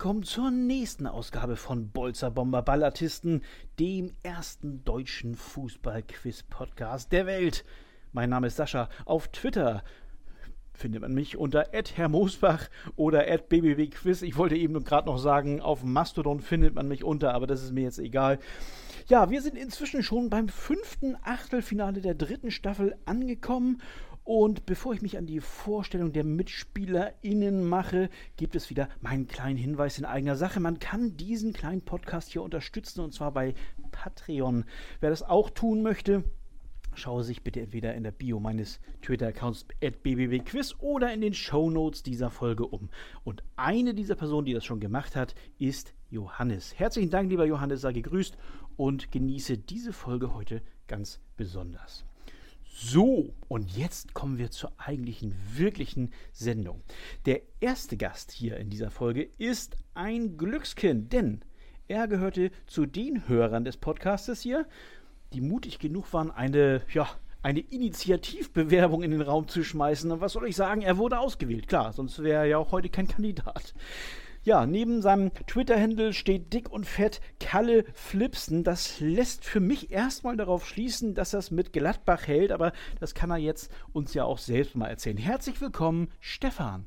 willkommen zur nächsten Ausgabe von Bolzer Bomber Ballartisten, dem ersten deutschen Fußball-Quiz-Podcast der Welt. Mein Name ist Sascha. Auf Twitter findet man mich unter Herr oder @bbwquiz. Ich wollte eben gerade noch sagen, auf Mastodon findet man mich unter, aber das ist mir jetzt egal. Ja, wir sind inzwischen schon beim fünften Achtelfinale der dritten Staffel angekommen und bevor ich mich an die Vorstellung der MitspielerInnen mache, gibt es wieder meinen kleinen Hinweis in eigener Sache. Man kann diesen kleinen Podcast hier unterstützen und zwar bei Patreon. Wer das auch tun möchte, schaue sich bitte entweder in der Bio meines Twitter-Accounts bbwquiz oder in den Show Notes dieser Folge um. Und eine dieser Personen, die das schon gemacht hat, ist Johannes. Herzlichen Dank, lieber Johannes, sei gegrüßt und genieße diese Folge heute ganz besonders. So, und jetzt kommen wir zur eigentlichen, wirklichen Sendung. Der erste Gast hier in dieser Folge ist ein Glückskind, denn er gehörte zu den Hörern des Podcastes hier, die mutig genug waren, eine, ja, eine Initiativbewerbung in den Raum zu schmeißen. Und was soll ich sagen? Er wurde ausgewählt. Klar, sonst wäre er ja auch heute kein Kandidat. Ja, neben seinem Twitter-Handle steht dick und fett Kalle Flipsen. Das lässt für mich erstmal darauf schließen, dass es mit Gladbach hält, aber das kann er jetzt uns ja auch selbst mal erzählen. Herzlich willkommen, Stefan.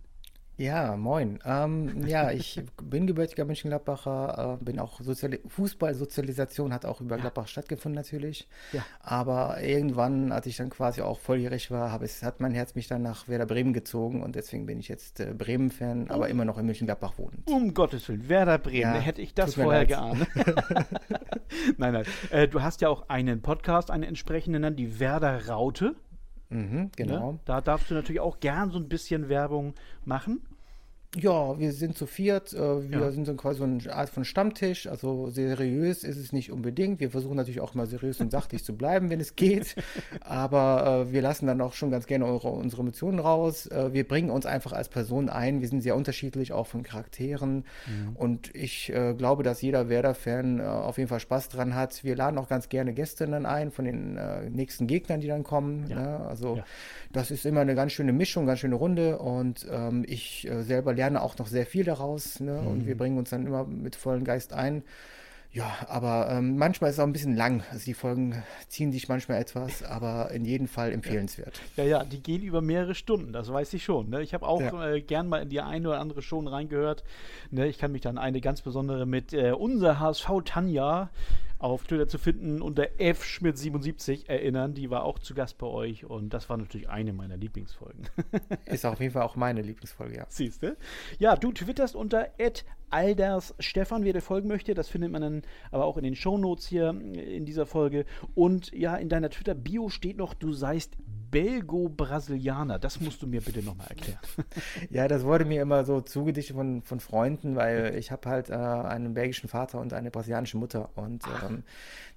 Ja, moin. Ähm, ja, ich bin gebürtiger Mönchengladbacher, äh, bin auch Soziali Fußballsozialisation hat auch über ja. Gladbach stattgefunden natürlich. Ja. Aber irgendwann, als ich dann quasi auch volljährig war, es, hat mein Herz mich dann nach Werder Bremen gezogen und deswegen bin ich jetzt äh, Bremen-Fan, aber immer noch in Mönchengladbach wohnend. Um Gottes Willen, Werder Bremen, ja, hätte ich das vorher geahnt. nein, nein. Äh, du hast ja auch einen Podcast, einen entsprechenden, die Werder Raute. Mhm, genau. Ne? Da darfst du natürlich auch gern so ein bisschen Werbung machen. Ja, wir sind zu viert. Äh, wir ja. sind so quasi so eine Art von Stammtisch. Also seriös ist es nicht unbedingt. Wir versuchen natürlich auch mal seriös und sachlich zu bleiben, wenn es geht. Aber äh, wir lassen dann auch schon ganz gerne eure, unsere Emotionen raus. Äh, wir bringen uns einfach als Person ein. Wir sind sehr unterschiedlich, auch von Charakteren. Mhm. Und ich äh, glaube, dass jeder Werder-Fan äh, auf jeden Fall Spaß dran hat. Wir laden auch ganz gerne Gäste dann ein von den äh, nächsten Gegnern, die dann kommen. Ja. Ne? Also ja. das ist immer eine ganz schöne Mischung, ganz schöne Runde. Und ähm, ich selber lerne lerne auch noch sehr viel daraus ne? Mhm. und wir bringen uns dann immer mit vollem Geist ein. Ja, aber ähm, manchmal ist es auch ein bisschen lang. Also die Folgen ziehen sich manchmal etwas, aber in jedem Fall empfehlenswert. Ja, ja, die gehen über mehrere Stunden, das weiß ich schon. Ne? Ich habe auch ja. äh, gern mal in die eine oder andere schon reingehört. Ne? Ich kann mich dann eine ganz besondere mit äh, unser HSV Tanja auf Twitter zu finden unter fschmidt77 erinnern. Die war auch zu Gast bei euch und das war natürlich eine meiner Lieblingsfolgen. Ist auf jeden Fall auch meine Lieblingsfolge, ja. Siehst du? Ja, du twitterst unter Alders Stefan, wer dir folgen möchte. Das findet man dann aber auch in den Shownotes hier in dieser Folge. Und ja, in deiner Twitter-Bio steht noch, du seist Belgo-Brasilianer. Das musst du mir bitte nochmal erklären. ja, das wurde mir immer so zugedichtet von, von Freunden, weil ich habe halt äh, einen belgischen Vater und eine brasilianische Mutter. Und ähm,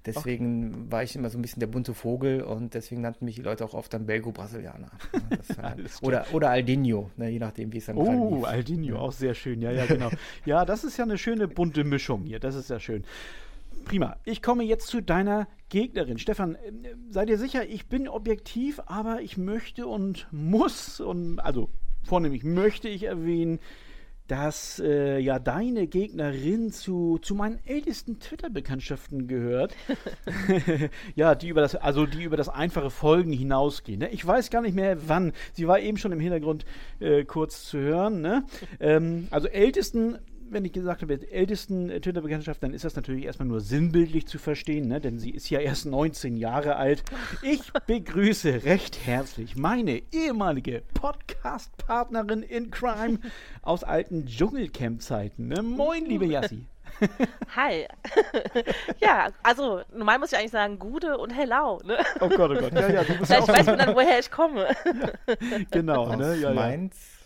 deswegen okay. war ich immer so ein bisschen der bunte Vogel und deswegen nannten mich die Leute auch oft dann Belgo-Brasilianer. oder, oder Aldinho, ne, je nachdem, wie es dann Oh, Aldinho, auch sehr schön. Ja, ja, genau. ja, das ist ja eine schöne bunte Mischung hier. Das ist ja schön. Prima. Ich komme jetzt zu deiner Gegnerin. Stefan, äh, sei dir sicher, ich bin objektiv, aber ich möchte und muss und also vornehmlich möchte ich erwähnen, dass äh, ja deine Gegnerin zu, zu meinen ältesten Twitter-Bekanntschaften gehört. ja, die über das, also die über das einfache Folgen hinausgehen. Ne? Ich weiß gar nicht mehr wann. Sie war eben schon im Hintergrund äh, kurz zu hören. Ne? Ähm, also ältesten wenn ich gesagt habe, der ältesten äh, Twitter-Bekanntschaft, dann ist das natürlich erstmal nur sinnbildlich zu verstehen, ne? denn sie ist ja erst 19 Jahre alt. Ich begrüße recht herzlich meine ehemalige Podcast-Partnerin in Crime aus alten Dschungelcamp-Zeiten. Ne? Moin, liebe Yassi. Hi. ja, also normal muss ich eigentlich sagen Gude und Hello. Ne? Oh Gott, oh Gott. Ja, ja, du bist Vielleicht weiß man dann, woher ich komme. Ja, genau, ne? Ja, Mainz.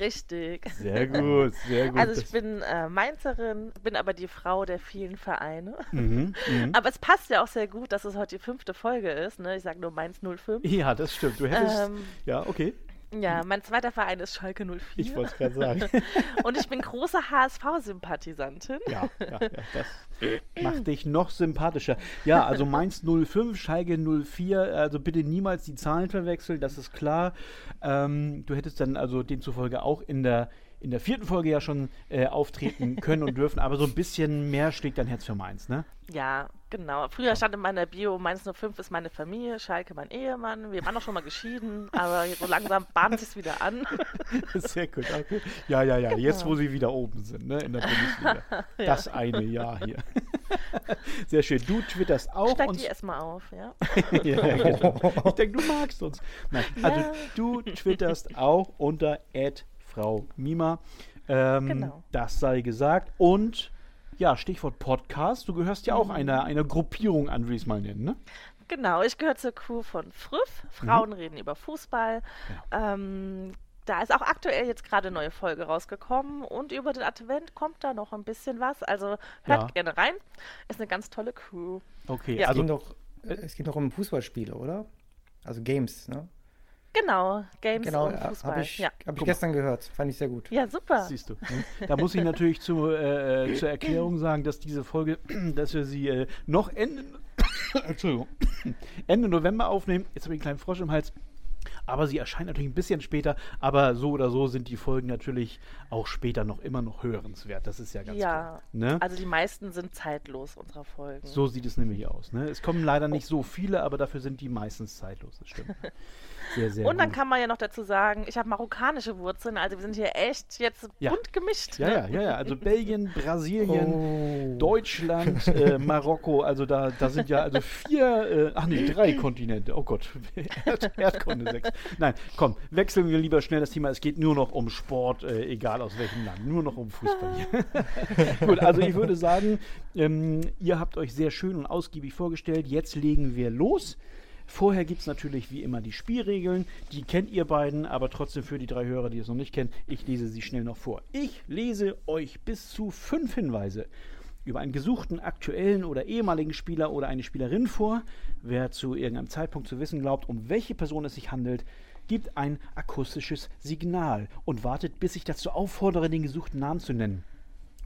Richtig. Sehr gut, sehr gut. Also ich bin äh, Mainzerin, bin aber die Frau der vielen Vereine. Mhm, mh. Aber es passt ja auch sehr gut, dass es heute die fünfte Folge ist. Ne? Ich sage nur Mainz 05. Ja, das stimmt. Du hättest. Ähm, ja, okay. Ja, mein zweiter Verein ist Schalke 04. Ich wollte es gerade sagen. Und ich bin große HSV-Sympathisantin. Ja, ja, ja, das macht dich noch sympathischer. Ja, also Mainz 05, Schalke 04, also bitte niemals die Zahlen verwechseln, das ist klar. Ähm, du hättest dann also demzufolge auch in der in der vierten Folge ja schon äh, auftreten können und dürfen, aber so ein bisschen mehr schlägt dein Herz für Mainz, ne? Ja, genau. Früher stand in meiner Bio, Mainz 05 ist meine Familie, Schalke mein Ehemann. Wir waren auch schon mal geschieden, aber so langsam bahnt sich wieder an. Sehr gut. Okay. Ja, ja, ja. Jetzt, wo sie wieder oben sind, ne, in der Bundesliga. ja. Das eine Jahr hier. Sehr schön. Du twitterst auch. Steig die erstmal auf, ja. ja genau. Ich denke, du magst uns. Nein, also ja. du twitterst auch unter Frau Mima. Ähm, genau. Das sei gesagt. Und ja, Stichwort Podcast. Du gehörst ja auch mhm. einer, einer Gruppierung an, wie ich es mal nennen, ne? Genau, ich gehöre zur Crew von Früff. Frauen mhm. reden über Fußball. Ja. Ähm, da ist auch aktuell jetzt gerade eine neue Folge rausgekommen und über den Advent kommt da noch ein bisschen was. Also hört ja. gerne rein. Ist eine ganz tolle Crew. Okay, ja. also es geht, doch, es geht doch um Fußballspiele, oder? Also Games, ne? Genau, Games genau, und Fußball. Habe ich, ja. hab ich gestern gehört, fand ich sehr gut. Ja, super. Siehst du. Da muss ich natürlich zu, äh, äh zur Erklärung sagen, dass diese Folge, dass wir sie äh, noch Ende, Entschuldigung, Ende November aufnehmen. Jetzt habe ich einen kleinen Frosch im Hals. Aber sie erscheint natürlich ein bisschen später. Aber so oder so sind die Folgen natürlich auch später noch immer noch hörenswert. Das ist ja ganz ja, klar. Ne? Also die meisten sind zeitlos unserer Folgen. So sieht es nämlich aus. Ne? Es kommen leider nicht so viele, aber dafür sind die meistens zeitlos. Das stimmt. Sehr, sehr Und dann gut. kann man ja noch dazu sagen, ich habe marokkanische Wurzeln, also wir sind hier echt jetzt ja. bunt gemischt. Ja, ne? ja, ja, ja. Also Belgien, Brasilien, oh. Deutschland, äh, Marokko, also da, da sind ja also vier, äh, ach nee, drei Kontinente. Oh Gott, Erd Erdkunde sechs. Nein, komm, wechseln wir lieber schnell das Thema. Es geht nur noch um Sport, äh, egal aus welchem Land, nur noch um Fußball. Gut, also ich würde sagen, ähm, ihr habt euch sehr schön und ausgiebig vorgestellt. Jetzt legen wir los. Vorher gibt es natürlich wie immer die Spielregeln. Die kennt ihr beiden, aber trotzdem für die drei Hörer, die es noch nicht kennen, ich lese sie schnell noch vor. Ich lese euch bis zu fünf Hinweise über einen gesuchten aktuellen oder ehemaligen Spieler oder eine Spielerin vor. Wer zu irgendeinem Zeitpunkt zu wissen glaubt, um welche Person es sich handelt, gibt ein akustisches Signal und wartet, bis ich dazu auffordere, den gesuchten Namen zu nennen.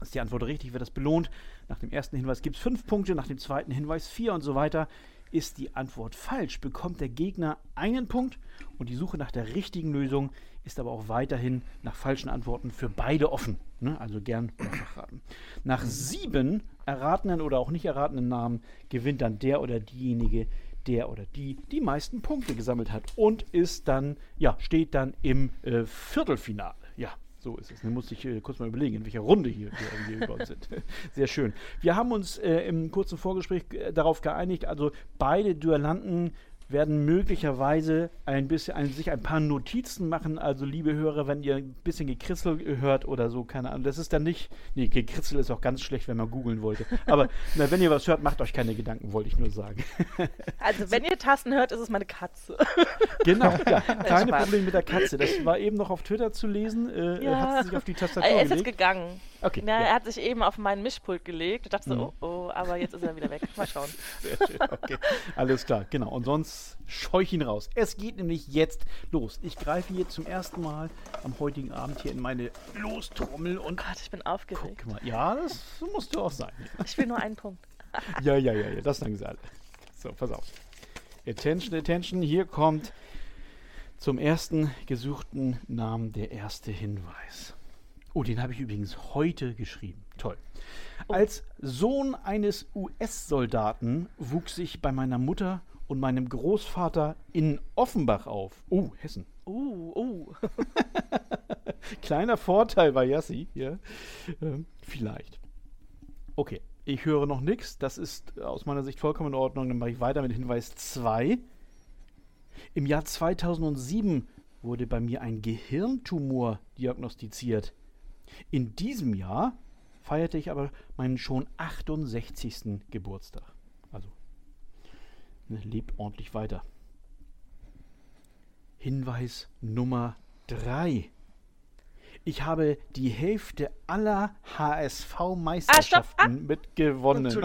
Ist die Antwort richtig, wird das belohnt. Nach dem ersten Hinweis gibt es fünf Punkte, nach dem zweiten Hinweis vier und so weiter. Ist die Antwort falsch, bekommt der Gegner einen Punkt und die Suche nach der richtigen Lösung ist aber auch weiterhin nach falschen Antworten für beide offen. Ne? Also gern mehrfach raten. Nach sieben erratenen oder auch nicht erratenen Namen gewinnt dann der oder diejenige, der oder die die meisten Punkte gesammelt hat und ist dann, ja, steht dann im äh, Viertelfinale. So ist es. Dann musste ich äh, kurz mal überlegen, in welcher Runde hier wir gebaut sind. Sehr schön. Wir haben uns äh, im kurzen Vorgespräch äh, darauf geeinigt, also beide Duellanten werden möglicherweise ein bisschen ein, sich ein paar Notizen machen. Also, liebe Hörer, wenn ihr ein bisschen Gekritzel hört oder so, keine Ahnung, das ist dann nicht. Nee, Gekritzel ist auch ganz schlecht, wenn man googeln wollte. Aber na, wenn ihr was hört, macht euch keine Gedanken, wollte ich nur sagen. Also, wenn ihr Tasten hört, ist es meine Katze. Genau, ja. Keine Probleme mit der Katze. Das war eben noch auf Twitter zu lesen. Äh, ja. Hat sie sich auf die Tastatur Er ist jetzt gegangen. Okay. Na, ja. Er hat sich eben auf meinen Mischpult gelegt. Ich dachte so, mhm. oh, oh, aber jetzt ist er wieder weg. Mal schauen. Sehr schön, okay. Alles klar, genau. Und sonst scheuch ihn raus. Es geht nämlich jetzt los. Ich greife hier zum ersten Mal am heutigen Abend hier in meine Lostrommel und. Oh Gott, ich bin aufgeregt. Guck mal. Ja, das musst du auch sein. Ich will nur einen Punkt. ja, ja, ja, ja, das sagen sie alle. So, pass auf. Attention, attention. Hier kommt zum ersten gesuchten Namen der erste Hinweis. Oh, den habe ich übrigens heute geschrieben. Toll. Oh. Als Sohn eines US-Soldaten wuchs ich bei meiner Mutter und meinem Großvater in Offenbach auf. Oh, Hessen. Oh, oh. Kleiner Vorteil bei Yassi hier. Ähm, vielleicht. Okay, ich höre noch nichts. Das ist aus meiner Sicht vollkommen in Ordnung. Dann mache ich weiter mit Hinweis 2. Im Jahr 2007 wurde bei mir ein Gehirntumor diagnostiziert. In diesem Jahr feierte ich aber meinen schon 68. Geburtstag. Ne, lebt ordentlich weiter. Hinweis Nummer 3. Ich habe die Hälfte aller HSV-Meisterschaften ah, ah. mitgewonnen.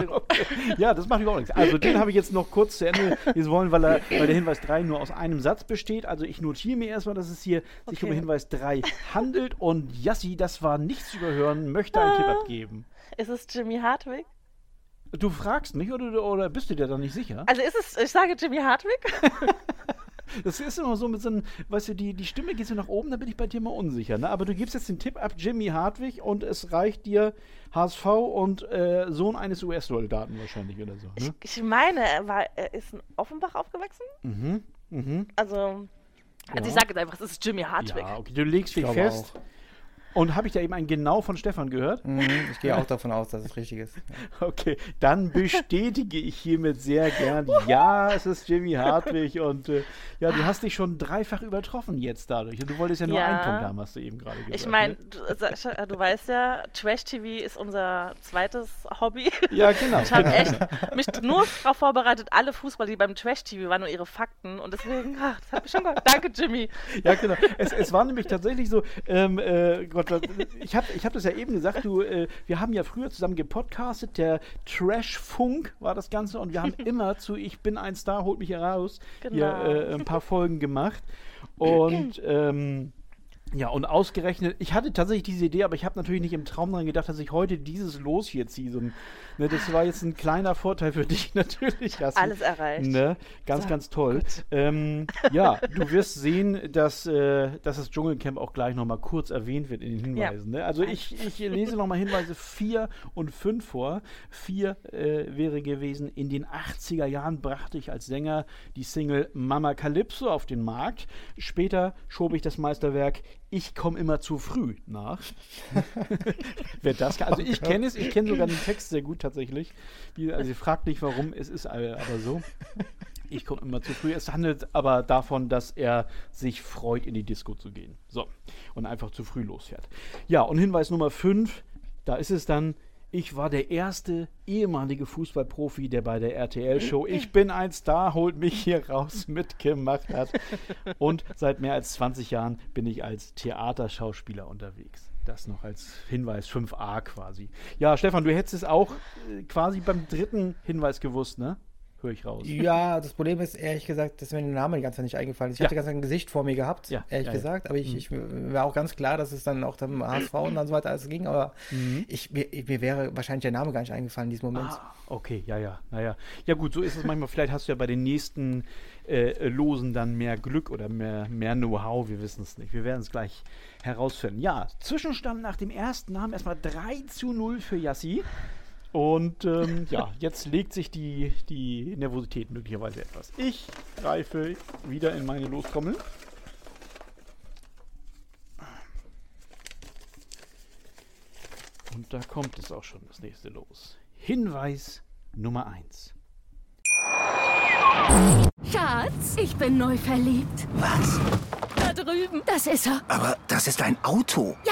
ja, das macht überhaupt nichts. Also den habe ich jetzt noch kurz zu Ende lesen wollen, weil, er, weil der Hinweis 3 nur aus einem Satz besteht. Also ich notiere mir erstmal, dass es hier okay. sich um Hinweis 3 handelt. Und Yassi, das war nichts zu überhören, möchte einen ah. Tipp abgeben. Ist es Jimmy Hartwig? Du fragst mich oder, oder bist du dir da nicht sicher? Also ist es, ich sage Jimmy Hartwig. Das ist immer so mit so einem, weißt du, die, die Stimme geht so nach oben, da bin ich bei dir mal unsicher. Ne? Aber du gibst jetzt den Tipp ab Jimmy Hartwig und es reicht dir HSV und äh, Sohn eines US-Soldaten wahrscheinlich oder so. Ne? Ich, ich, meine, er, war, er ist in Offenbach aufgewachsen. Mhm. Mhm. Also, also ja. ich sage jetzt einfach, es ist Jimmy Hartwig. Ja, okay, du legst dich fest. Auch. Und habe ich da eben ein Genau von Stefan gehört? Mhm, ich gehe auch davon aus, dass es richtig ist. Okay, dann bestätige ich hiermit sehr gern, ja, es ist Jimmy Hartwig und äh, ja, du hast dich schon dreifach übertroffen jetzt dadurch. Und du wolltest ja nur ja. einen Punkt haben, hast du eben gerade gesagt. Ich meine, ne? du, du, weißt ja, Trash-TV ist unser zweites Hobby. Ja, genau. Ich habe echt mich nur darauf vorbereitet, alle Fußballer, die beim Trash-TV waren, nur ihre Fakten und deswegen, ach, das hat mich schon gehört. Danke, Jimmy. Ja, genau. Es, es war nämlich tatsächlich so, ähm, äh, Gott, Gott, ich habe ich hab das ja eben gesagt, du, äh, wir haben ja früher zusammen gepodcastet, der Trash-Funk war das Ganze und wir haben immer zu Ich bin ein Star, holt mich heraus, genau. hier äh, ein paar Folgen gemacht. Und ähm, ja, und ausgerechnet, ich hatte tatsächlich diese Idee, aber ich habe natürlich nicht im Traum daran gedacht, dass ich heute dieses Los hier ziehe. So ein, ne, das war jetzt ein kleiner Vorteil für dich natürlich. Hast Alles erreicht. Ne? Ganz, so, ganz toll. Ähm, ja, du wirst sehen, dass, äh, dass das Dschungelcamp auch gleich nochmal kurz erwähnt wird in den Hinweisen. Ja. Ne? Also ich, ich lese nochmal Hinweise 4 und 5 vor. 4 äh, wäre gewesen, in den 80er Jahren brachte ich als Sänger die Single Mama Calypso auf den Markt. Später schob ich das Meisterwerk ich komme immer zu früh nach. Wer das kann. Also ich kenne es, ich kenne sogar den Text sehr gut tatsächlich. Die, also sie fragt nicht warum, es ist aber so. Ich komme immer zu früh. Es handelt aber davon, dass er sich freut, in die Disco zu gehen. So. Und einfach zu früh losfährt. Ja, und Hinweis Nummer 5, da ist es dann, ich war der erste ehemalige Fußballprofi, der bei der RTL-Show Ich bin ein Star, holt mich hier raus mitgemacht hat. Und seit mehr als 20 Jahren bin ich als Theaterschauspieler unterwegs. Das noch als Hinweis 5a quasi. Ja, Stefan, du hättest es auch äh, quasi beim dritten Hinweis gewusst, ne? Höre ich raus. Ja, das Problem ist, ehrlich gesagt, dass mir der Name die ganze Zeit nicht eingefallen ist. Ich ja. hatte ganz ein Gesicht vor mir gehabt, ja, ehrlich ja, gesagt, aber ich, mhm. ich, war auch ganz klar, dass es dann auch dem HSV und dann so weiter alles ging, aber mhm. ich, mir, mir, wäre wahrscheinlich der Name gar nicht eingefallen in diesem Moment. Ah, okay, ja, ja, naja. Ja gut, so ist es manchmal. Vielleicht hast du ja bei den nächsten äh, Losen dann mehr Glück oder mehr, mehr Know-how, wir wissen es nicht. Wir werden es gleich herausfinden. Ja, Zwischenstand nach dem ersten Namen erstmal 3 zu 0 für Yassi. Und ähm, ja, jetzt legt sich die, die Nervosität möglicherweise etwas. Ich greife wieder in meine Lostrommel. Und da kommt es auch schon, das nächste Los. Hinweis Nummer 1. Schatz, ich bin neu verliebt. Was? Da drüben. Das ist er. Aber das ist ein Auto. Ja,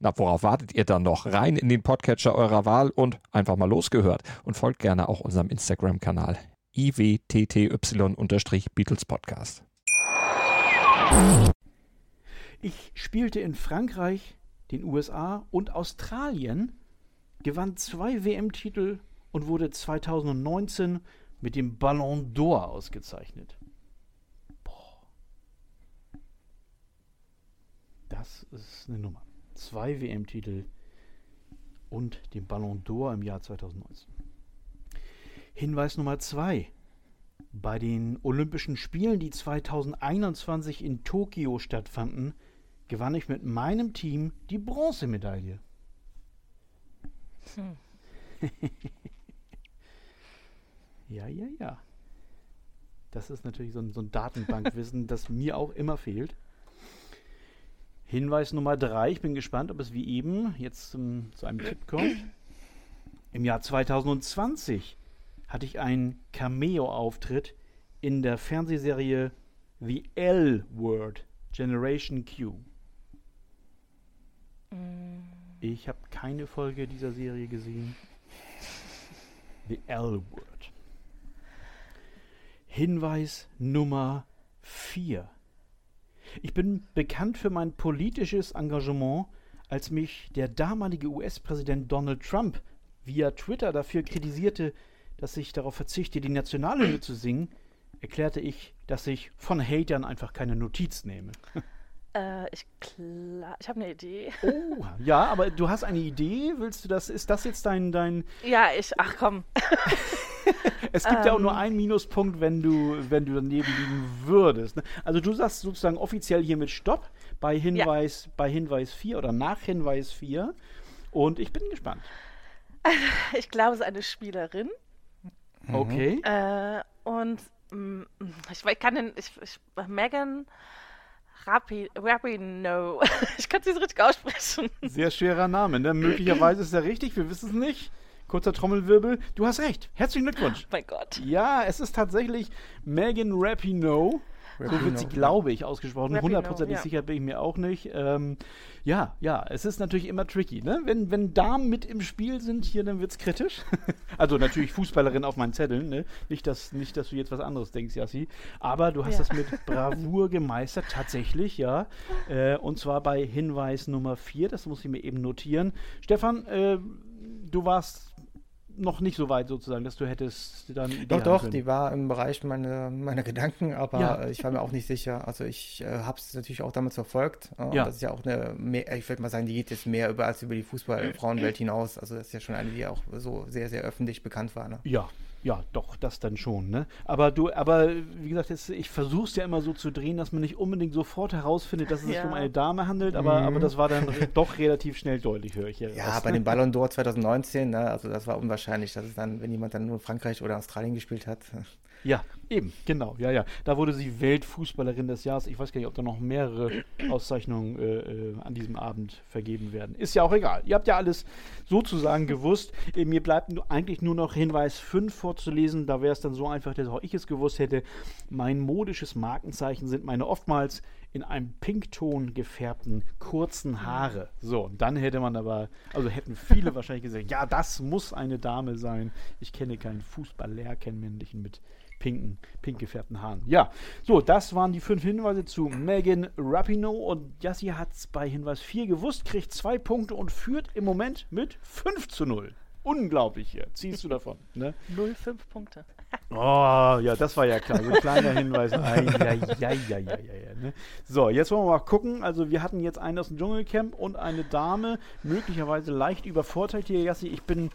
Na, worauf wartet ihr dann noch? Rein in den Podcatcher eurer Wahl und einfach mal losgehört. Und folgt gerne auch unserem Instagram-Kanal iwtty-Beatles Podcast. Ich spielte in Frankreich, den USA und Australien, gewann zwei WM-Titel und wurde 2019 mit dem Ballon d'Or ausgezeichnet. Boah. Das ist eine Nummer. Zwei WM-Titel und den Ballon d'Or im Jahr 2019. Hinweis Nummer zwei. Bei den Olympischen Spielen, die 2021 in Tokio stattfanden, gewann ich mit meinem Team die Bronzemedaille. Hm. ja, ja, ja. Das ist natürlich so ein, so ein Datenbankwissen, das mir auch immer fehlt. Hinweis Nummer drei. Ich bin gespannt, ob es wie eben jetzt zum, zu einem Tipp kommt. Im Jahr 2020 hatte ich einen Cameo-Auftritt in der Fernsehserie The L-Word Generation Q. Mm. Ich habe keine Folge dieser Serie gesehen. The L-Word. Hinweis Nummer 4. Ich bin bekannt für mein politisches Engagement, als mich der damalige US-Präsident Donald Trump via Twitter dafür kritisierte, dass ich darauf verzichte, die Nationalhymne zu singen, erklärte ich, dass ich von Hatern einfach keine Notiz nehme. Äh, ich ich habe eine Idee. Oh, ja, aber du hast eine Idee? Willst du das? Ist das jetzt dein. dein ja, ich. Ach komm. es gibt ähm, ja auch nur ähm. einen Minuspunkt, wenn du, wenn du daneben liegen würdest. Ne? Also du sagst sozusagen offiziell hier mit Stopp bei Hinweis, ja. bei Hinweis 4 oder nach Hinweis 4. Und ich bin gespannt. Ich glaube, es ist eine Spielerin. Okay. Äh, und mh, mm, ich, ich kann den. Ich, ich, Megan Rapi, Rapino. Ich kann es nicht richtig aussprechen. Sehr schwerer Name, ne? Möglicherweise ist er richtig, wir wissen es nicht. Kurzer Trommelwirbel. Du hast recht. Herzlichen Glückwunsch. Oh mein Gott. Ja, es ist tatsächlich Megan Rapino. So wird sie, glaube ich, ausgesprochen. Hundertprozentig ja. sicher bin ich mir auch nicht. Ähm, ja, ja, es ist natürlich immer tricky. Ne? Wenn, wenn Damen mit im Spiel sind hier, dann wird es kritisch. also natürlich Fußballerin auf meinen Zetteln. Ne? Nicht, dass, nicht, dass du jetzt was anderes denkst, Jassi. Aber du hast ja. das mit Bravour gemeistert, tatsächlich, ja. Äh, und zwar bei Hinweis Nummer 4. Das muss ich mir eben notieren. Stefan, äh, du warst noch nicht so weit sozusagen, dass du hättest dann. Idee doch, doch, können. die war im Bereich meiner, meiner Gedanken, aber ja. ich war mir auch nicht sicher. Also ich äh, habe es natürlich auch damals verfolgt. Äh, ja. Das ist ja auch eine, mehr, ich würde mal sagen, die geht jetzt mehr über als über die Fußball-Frauenwelt hinaus. Also das ist ja schon eine, die auch so sehr, sehr öffentlich bekannt war. Ne? Ja, ja, doch, das dann schon, ne? Aber du, aber wie gesagt, jetzt, ich versuche es ja immer so zu drehen, dass man nicht unbedingt sofort herausfindet, dass es sich um eine Dame handelt, aber, mhm. aber das war dann doch relativ schnell deutlich, höre ich ja. Ja, bei dem Ballon d'Or 2019, ne, also das war unwahrscheinlich, dass es dann, wenn jemand dann nur Frankreich oder Australien gespielt hat. Ja, eben, genau, ja, ja. Da wurde sie Weltfußballerin des Jahres. Ich weiß gar nicht, ob da noch mehrere Auszeichnungen äh, äh, an diesem Abend vergeben werden. Ist ja auch egal. Ihr habt ja alles sozusagen gewusst. Äh, mir bleibt eigentlich nur noch Hinweis 5 vorzulesen. Da wäre es dann so einfach, dass auch ich es gewusst hätte. Mein modisches Markenzeichen sind meine oftmals in einem Pinkton gefärbten kurzen Haare. So, und dann hätte man aber, also hätten viele wahrscheinlich gesagt, ja, das muss eine Dame sein. Ich kenne keinen Fußball-Lehrkennmännlichen mit pinken, pink gefärbten Haaren. Ja, so, das waren die fünf Hinweise zu Megan Rapinoe und Jassi hat es bei Hinweis 4 gewusst, kriegt zwei Punkte und führt im Moment mit 5 zu 0. Unglaublich hier. Ziehst du davon. Ne? 0, 5 Punkte. Oh, ja, das war ja klar. So ein kleiner Hinweis. Ai, ai, ai, ne? So, jetzt wollen wir mal gucken. Also, wir hatten jetzt einen aus dem Dschungelcamp und eine Dame, möglicherweise leicht übervorteilt hier, Jassi. Ich bin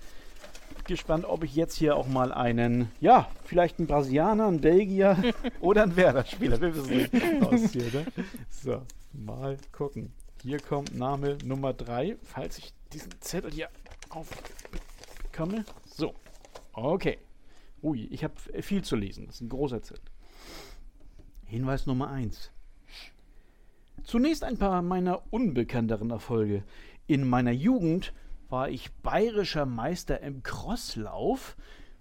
gespannt, ob ich jetzt hier auch mal einen, ja, vielleicht einen Brasilianer, einen Belgier oder einen Werder-Spieler, wir wissen nicht aus hier, ne? So, mal gucken. Hier kommt Name Nummer 3, falls ich diesen Zettel hier aufbekomme. So, okay. Ui, ich habe viel zu lesen, das ist ein großer Zettel. Hinweis Nummer 1. Zunächst ein paar meiner unbekannteren Erfolge. In meiner Jugend war ich bayerischer Meister im Crosslauf.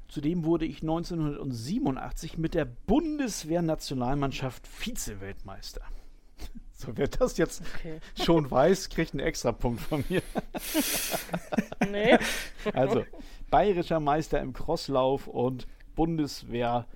Zudem wurde ich 1987 mit der Bundeswehrnationalmannschaft Vize-Weltmeister. So, wer das jetzt okay. schon weiß, kriegt einen extra Punkt von mir. nee. Also, bayerischer Meister im Crosslauf und Bundeswehr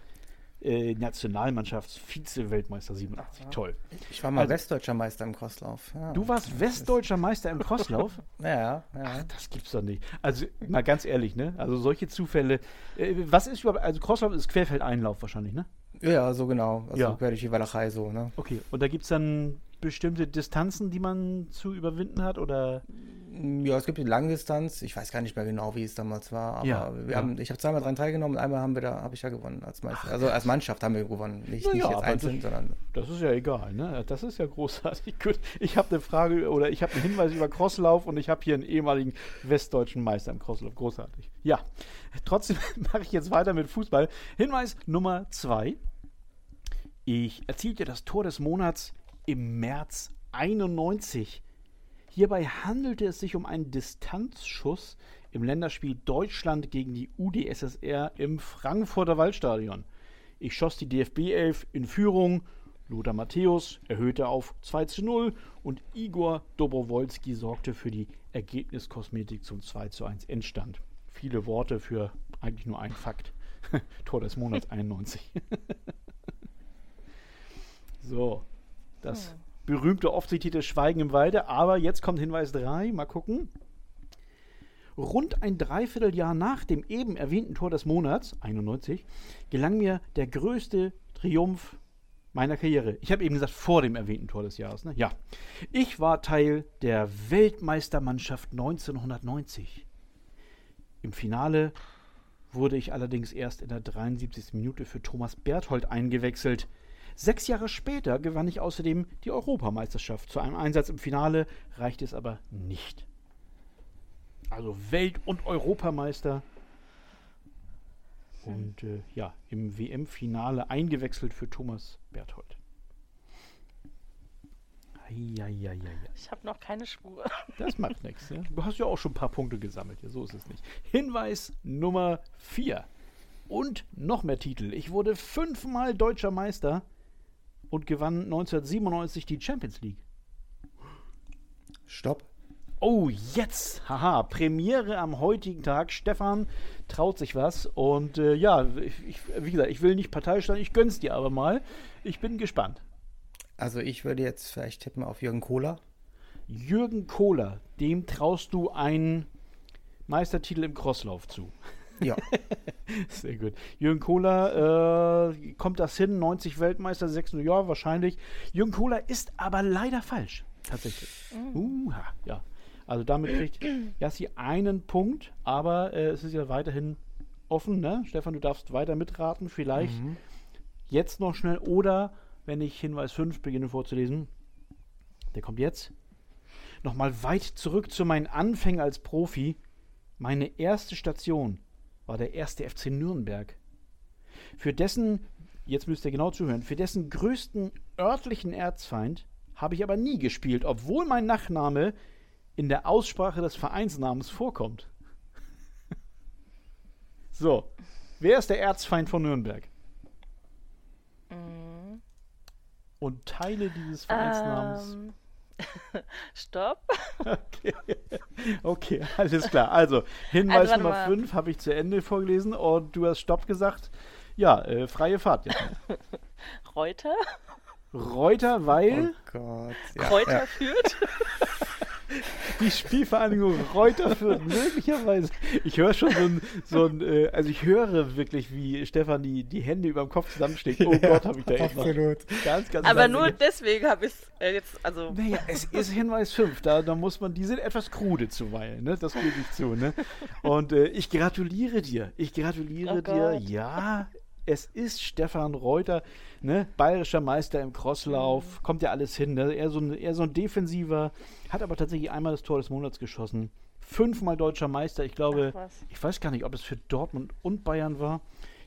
äh, Nationalmannschafts-Vize-Weltmeister 87. Ja. Toll. Ich war mal also, westdeutscher Meister im Crosslauf. Ja. Du warst westdeutscher Meister im Crosslauf? ja, ja. Ach, das gibt's doch nicht. Also, mal ganz ehrlich, ne? Also, solche Zufälle. Äh, was ist überhaupt, also Crosslauf ist Querfeldeinlauf wahrscheinlich, ne? Ja, so genau. Also ja. quer durch die Walachei so, ne? Okay, und da gibt es dann bestimmte Distanzen, die man zu überwinden hat, oder? Ja, es gibt die Langdistanz. Ich weiß gar nicht mehr genau, wie es damals war. Aber ja, wir ja. haben, ich habe zweimal dran teilgenommen und einmal haben wir da, habe ich ja gewonnen als Meister. Also als Mannschaft haben wir gewonnen. Nicht, nicht jetzt einzeln, das, sondern. Das ist ja egal, ne? Das ist ja großartig. Gut. Ich habe eine Frage oder ich habe einen Hinweis über Crosslauf und ich habe hier einen ehemaligen westdeutschen Meister im Crosslauf. Großartig. Ja. Trotzdem mache ich jetzt weiter mit Fußball. Hinweis Nummer zwei. Ich erzielte das Tor des Monats im März 91 Hierbei handelte es sich um einen Distanzschuss im Länderspiel Deutschland gegen die UdSSR im Frankfurter Waldstadion. Ich schoss die DFB 11 in Führung. Lothar Matthäus erhöhte auf 2 zu 0 und Igor Dobrowolski sorgte für die Ergebniskosmetik zum 2 zu 1 Endstand. Viele Worte für eigentlich nur einen Fakt. Tor des Monats 91. so, das berühmte, oft zitierte Schweigen im Walde. Aber jetzt kommt Hinweis 3. Mal gucken. Rund ein Dreivierteljahr nach dem eben erwähnten Tor des Monats, 91, gelang mir der größte Triumph meiner Karriere. Ich habe eben gesagt, vor dem erwähnten Tor des Jahres. Ne? Ja. Ich war Teil der Weltmeistermannschaft 1990. Im Finale wurde ich allerdings erst in der 73. Minute für Thomas Berthold eingewechselt. Sechs Jahre später gewann ich außerdem die Europameisterschaft. Zu einem Einsatz im Finale reichte es aber nicht. Also Welt- und Europameister und äh, ja, im WM-Finale eingewechselt für Thomas Berthold. Eieieiei. Ich habe noch keine Spur. Das macht nichts. Ne? Du hast ja auch schon ein paar Punkte gesammelt. Ja, so ist es nicht. Hinweis Nummer 4. Und noch mehr Titel. Ich wurde fünfmal deutscher Meister und gewann 1997 die Champions League. Stopp. Oh, jetzt! Haha, Premiere am heutigen Tag. Stefan traut sich was. Und äh, ja, ich, wie gesagt, ich will nicht parteiisch sein, ich gönn's dir aber mal. Ich bin gespannt. Also ich würde jetzt vielleicht tippen auf Jürgen Kohler. Jürgen Kohler, dem traust du einen Meistertitel im Crosslauf zu. Ja. Sehr gut. Jürgen Kohler, äh, kommt das hin? 90 Weltmeister, 6 Ja, wahrscheinlich. Jürgen Kohler ist aber leider falsch. Tatsächlich. Mhm. Uha, ja. Also damit kriegt Jassi einen Punkt, aber äh, es ist ja weiterhin offen, ne? Stefan, du darfst weiter mitraten, vielleicht mhm. jetzt noch schnell oder wenn ich Hinweis 5 beginne vorzulesen, der kommt jetzt. Nochmal weit zurück zu meinen Anfängen als Profi. Meine erste Station war der erste FC Nürnberg. Für dessen, jetzt müsst ihr genau zuhören, für dessen größten örtlichen Erzfeind habe ich aber nie gespielt, obwohl mein Nachname in der Aussprache des Vereinsnamens vorkommt. so, wer ist der Erzfeind von Nürnberg? Mm. Und Teile dieses Vereinsnamens. Ähm. Stopp. Okay. okay, alles klar. Also, Hinweis also, Nummer 5 habe ich zu Ende vorgelesen und du hast Stopp gesagt. Ja, äh, freie Fahrt jetzt. Reuter? Reuter, weil. Oh Gott. Ja, Kräuter ja. führt. Die Spielvereinigung Reuter führt möglicherweise. Ich höre schon so ein, so ein äh, also ich höre wirklich, wie Stefan die, die Hände über dem Kopf zusammenschlägt. Oh ja, Gott, habe ich da echt absolut. Ganz, ganz Aber nur deswegen habe ich es äh, jetzt, also. Naja, es ist Hinweis 5, da, da muss man, die sind etwas krude zuweilen, ne? Das gebe ich zu, ne? Und äh, ich gratuliere dir. Ich gratuliere oh dir. Ja, es ist Stefan Reuter, ne? bayerischer Meister im Crosslauf, mhm. kommt ja alles hin. Ne? Eher, so ein, eher so ein defensiver, hat aber tatsächlich einmal das Tor des Monats geschossen. Fünfmal deutscher Meister. Ich glaube, ich weiß gar nicht, ob es für Dortmund und Bayern war.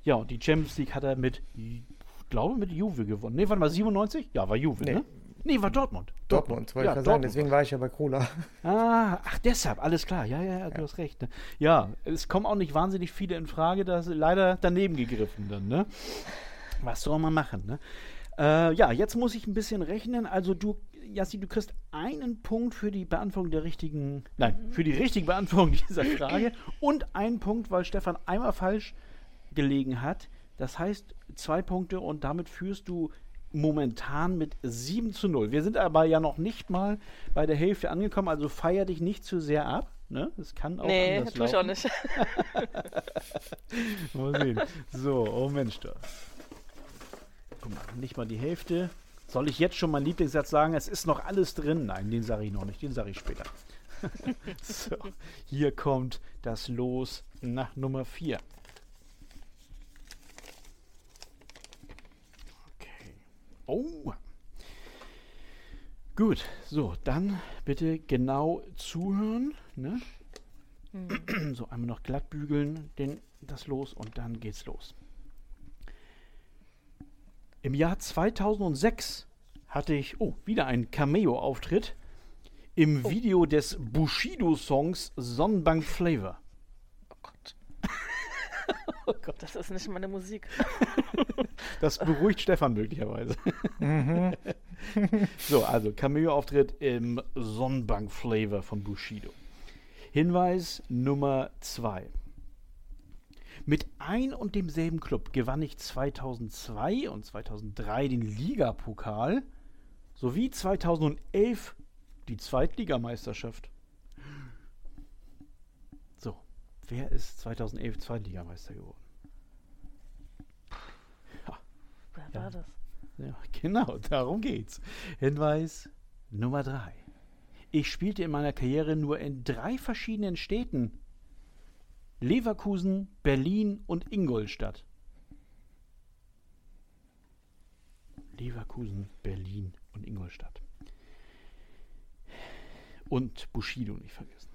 Ja, und die Champions League hat er mit, ich glaube, mit Juve gewonnen. Ne, warte mal, 97? Ja, war Juve, nee. ne? Nee, war Dortmund. Dortmund, wollte ja, ich Dortmund sagen, deswegen war ich ja bei Cola. Ah, ach, deshalb, alles klar. Ja, ja, ja, du hast recht. Ne? Ja, es kommen auch nicht wahnsinnig viele in Frage, da ist leider daneben gegriffen dann, ne? Was soll man machen, ne? Äh, ja, jetzt muss ich ein bisschen rechnen. Also du, Jassi, du kriegst einen Punkt für die Beantwortung der richtigen, nein, für die richtige Beantwortung dieser Frage und einen Punkt, weil Stefan einmal falsch gelegen hat. Das heißt, zwei Punkte und damit führst du momentan mit 7 zu 0. Wir sind aber ja noch nicht mal bei der Hälfte angekommen, also feier dich nicht zu sehr ab. Ne? Das kann auch nee, anders tue ich auch nicht. mal sehen. So, oh Mensch, da. Guck mal, nicht mal die Hälfte. Soll ich jetzt schon meinen Lieblingssatz sagen? Es ist noch alles drin. Nein, den sage ich noch nicht, den sage ich später. so, hier kommt das Los nach Nummer 4. Oh. Gut, so, dann bitte genau zuhören. Ne? Hm. So, einmal noch glatt bügeln, den, das los und dann geht's los. Im Jahr 2006 hatte ich, oh, wieder einen Cameo-Auftritt im oh. Video des Bushido-Songs Sonnenbank Flavor. Oh Gott. Oh Gott, das ist nicht meine Musik. Das beruhigt Stefan möglicherweise. Mhm. so, also Cameo-Auftritt im Sonnenbank-Flavor von Bushido. Hinweis Nummer 2. Mit ein und demselben Club gewann ich 2002 und 2003 den Ligapokal sowie 2011 die Zweitligameisterschaft. So, wer ist 2011 Zweitligameister geworden? Wer Ja. war das? Ja, genau, darum geht's. Hinweis Nummer drei. Ich spielte in meiner Karriere nur in drei verschiedenen Städten. Leverkusen, Berlin und Ingolstadt. Leverkusen, Berlin und Ingolstadt. Und Bushido nicht vergessen.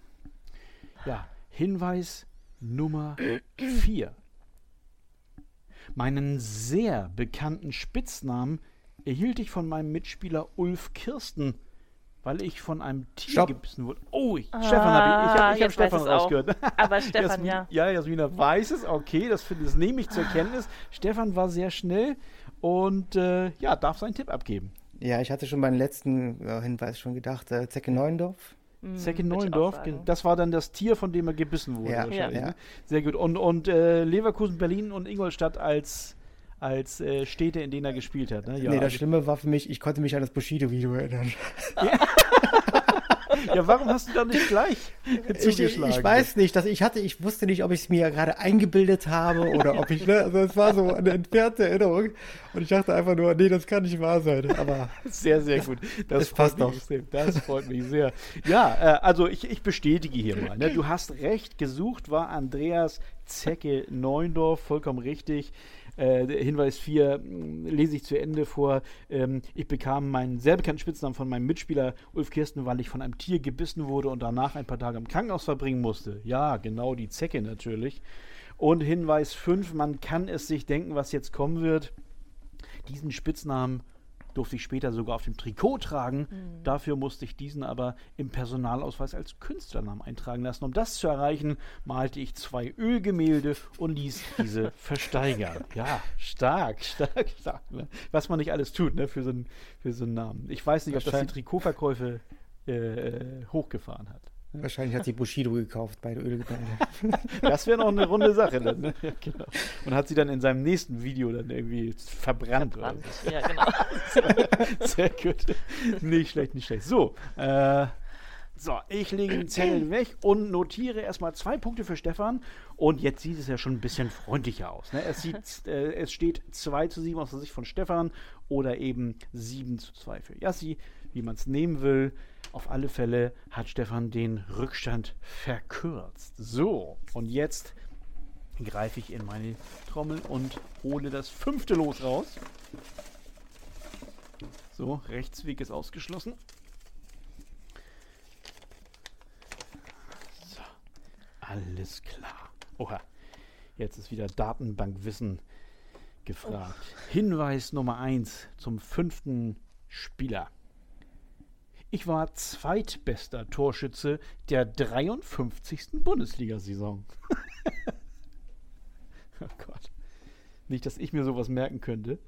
Ja, Hinweis Nummer vier. Meinen sehr bekannten Spitznamen erhielt ich von meinem Mitspieler Ulf Kirsten, weil ich von einem Tier Stopp. gebissen wurde. Oh, ich, Stefan habe ich. Ich habe ich hab Ah, jetzt weiß Stefan rausgehört. Aber Stefan, Jasmin, ja. Ja, Jasmina weiß es, okay, das, das nehme ich zur Kenntnis. Stefan war sehr schnell und äh, ja, darf seinen Tipp abgeben. Ja, ich hatte schon beim letzten äh, Hinweis schon gedacht, äh, Zecke Neuendorf. Ich auch Neuendorf, das war dann das Tier, von dem er gebissen wurde. Ja, wahrscheinlich, ja. Ne? Sehr gut. Und, und äh, Leverkusen, Berlin und Ingolstadt als, als äh, Städte, in denen er gespielt hat. Ne? Ja, nee, das Schlimme war für mich, ich konnte mich an das Bushido-Video erinnern. ja, warum hast du da nicht gleich Ich, zugeschlagen? ich weiß nicht, dass ich hatte, ich wusste nicht, ob ich es mir gerade eingebildet habe oder ob ich, ne, also es war so eine entfernte Erinnerung und ich dachte einfach nur, nee, das kann nicht wahr sein, aber Sehr, sehr gut. Das, das passt doch. Das freut mich sehr. Ja, äh, also ich, ich bestätige hier mal. Ne? Du hast recht, gesucht war Andreas Zecke Neuendorf, vollkommen richtig. Äh, Hinweis 4 mh, lese ich zu Ende vor. Ähm, ich bekam meinen sehr bekannten Spitznamen von meinem Mitspieler Ulf Kirsten, weil ich von einem Tier gebissen wurde und danach ein paar Tage im Krankenhaus verbringen musste. Ja, genau, die Zecke natürlich. Und Hinweis 5, man kann es sich denken, was jetzt kommen wird. Diesen Spitznamen durfte ich später sogar auf dem Trikot tragen. Dafür musste ich diesen aber im Personalausweis als Künstlernamen eintragen lassen. Um das zu erreichen, malte ich zwei Ölgemälde und ließ diese versteigern. Ja, stark, stark, stark. Ne? Was man nicht alles tut ne? für, so einen, für so einen Namen. Ich weiß nicht, ob das die Trikotverkäufe äh, hochgefahren hat. Wahrscheinlich hat sie Bushido gekauft, beide Ölgemälde. Das wäre noch eine runde Sache. Dann, ne? ja, genau. Und hat sie dann in seinem nächsten Video dann irgendwie verbrannt. oder Brand. Ja, genau. Sehr gut. Nicht schlecht, nicht schlecht. So, äh, so, ich lege den Zettel weg und notiere erstmal zwei Punkte für Stefan. Und jetzt sieht es ja schon ein bisschen freundlicher aus. Ne? Es, sieht, äh, es steht 2 zu 7 aus der Sicht von Stefan oder eben 7 zu 2 für Yassi, wie man es nehmen will. Auf alle Fälle hat Stefan den Rückstand verkürzt. So, und jetzt greife ich in meine Trommel und hole das fünfte Los raus. So, Rechtsweg ist ausgeschlossen. So, alles klar. Oha, jetzt ist wieder Datenbankwissen gefragt. Hinweis Nummer 1 zum fünften Spieler. Ich war zweitbester Torschütze der 53. Bundesliga-Saison. oh Gott. Nicht, dass ich mir sowas merken könnte,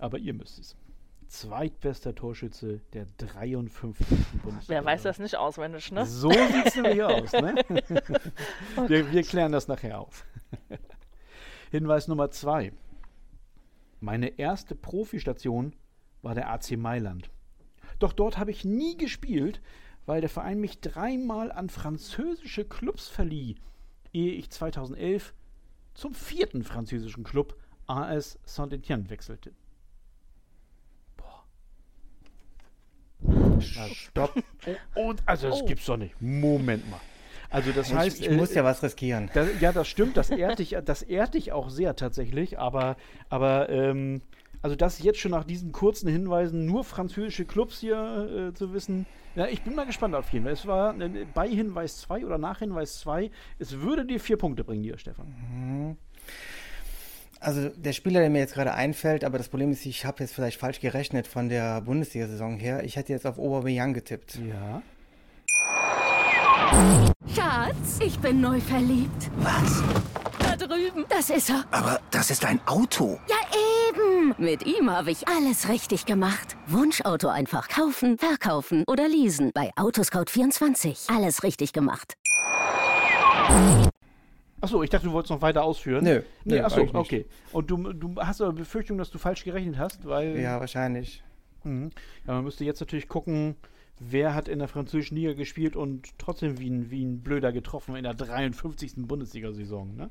aber ihr müsst es. Zweitbester Torschütze der 53. Bundesliga. Wer weiß das nicht auswendig, ne? So sieht es nämlich aus, ne? wir, wir klären das nachher auf. Hinweis Nummer zwei. Meine erste Profistation war der AC Mailand. Doch dort habe ich nie gespielt, weil der Verein mich dreimal an französische Clubs verlieh, ehe ich 2011 zum vierten französischen Club AS Saint-Étienne wechselte. Stopp. Und also das Oh. gibt's doch nicht. Moment mal. Also das heißt, ich, ich muss äh, ja was riskieren. das, ja, das stimmt, das ehrt dich, das ehrt dich auch sehr tatsächlich, aber, aber ähm, also das jetzt schon nach diesen kurzen Hinweisen nur französische Clubs hier äh, zu wissen, ja, ich bin mal gespannt auf jeden Fall. Es war äh, bei Hinweis 2 oder nach Hinweis 2, es würde dir vier Punkte bringen, dir, Stefan. Also der Spieler, der mir jetzt gerade einfällt, aber das Problem ist, ich habe jetzt vielleicht falsch gerechnet von der Bundesliga-Saison her. Ich hätte jetzt auf Aubameyang getippt. Ja. Schatz, ich bin neu verliebt. Was? Da drüben. Das ist er. Aber das ist ein Auto. Ja, Mit ihm habe ich alles richtig gemacht. Wunschauto einfach kaufen, verkaufen oder leasen. Bei Autoscout24. Alles richtig gemacht. Achso, ich dachte, du wolltest noch weiter ausführen. Nö, Nee, nö, achso, nicht. okay. Und du, du hast aber Befürchtung, dass du falsch gerechnet hast, weil. Ja, wahrscheinlich. Mhm. Ja, man müsste jetzt natürlich gucken, wer hat in der französischen Liga gespielt und trotzdem wie ein, wie ein Blöder getroffen in der 53. Bundesliga-Saison. Ne?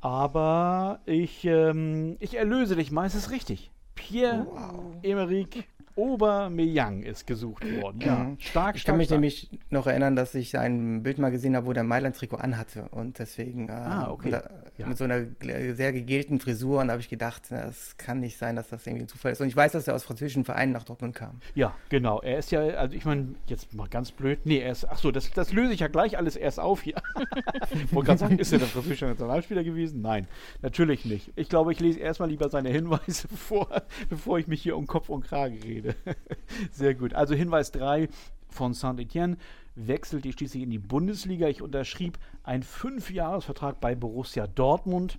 Aber ich, ähm, ich erlöse dich meistens richtig. Pierre-Emerick Aubameyang ist gesucht worden. Ja, mhm. stark, Ich kann mich stark. nämlich noch erinnern, dass ich ein Bild mal gesehen habe, wo der Mailand-Trikot anhatte und deswegen äh, ah, okay. da, ja. mit so einer sehr gegelten Frisur und da habe ich gedacht, das kann nicht sein, dass das irgendwie ein Zufall ist. Und ich weiß, dass er aus französischen Vereinen nach Dortmund kam. Ja, genau. Er ist ja, also ich meine, jetzt mal ganz blöd. Nee, er ist, ach so, das, das löse ich ja gleich alles erst auf hier. wollte gerade sagen, ist er der französische Nationalspieler gewesen? Nein, natürlich nicht. Ich glaube, ich lese erstmal lieber seine Hinweise vor, bevor ich mich hier um Kopf und Kragen rede. Sehr gut. Also Hinweis 3 von Saint-Etienne wechselte schließlich in die Bundesliga. Ich unterschrieb einen Fünfjahresvertrag bei Borussia Dortmund.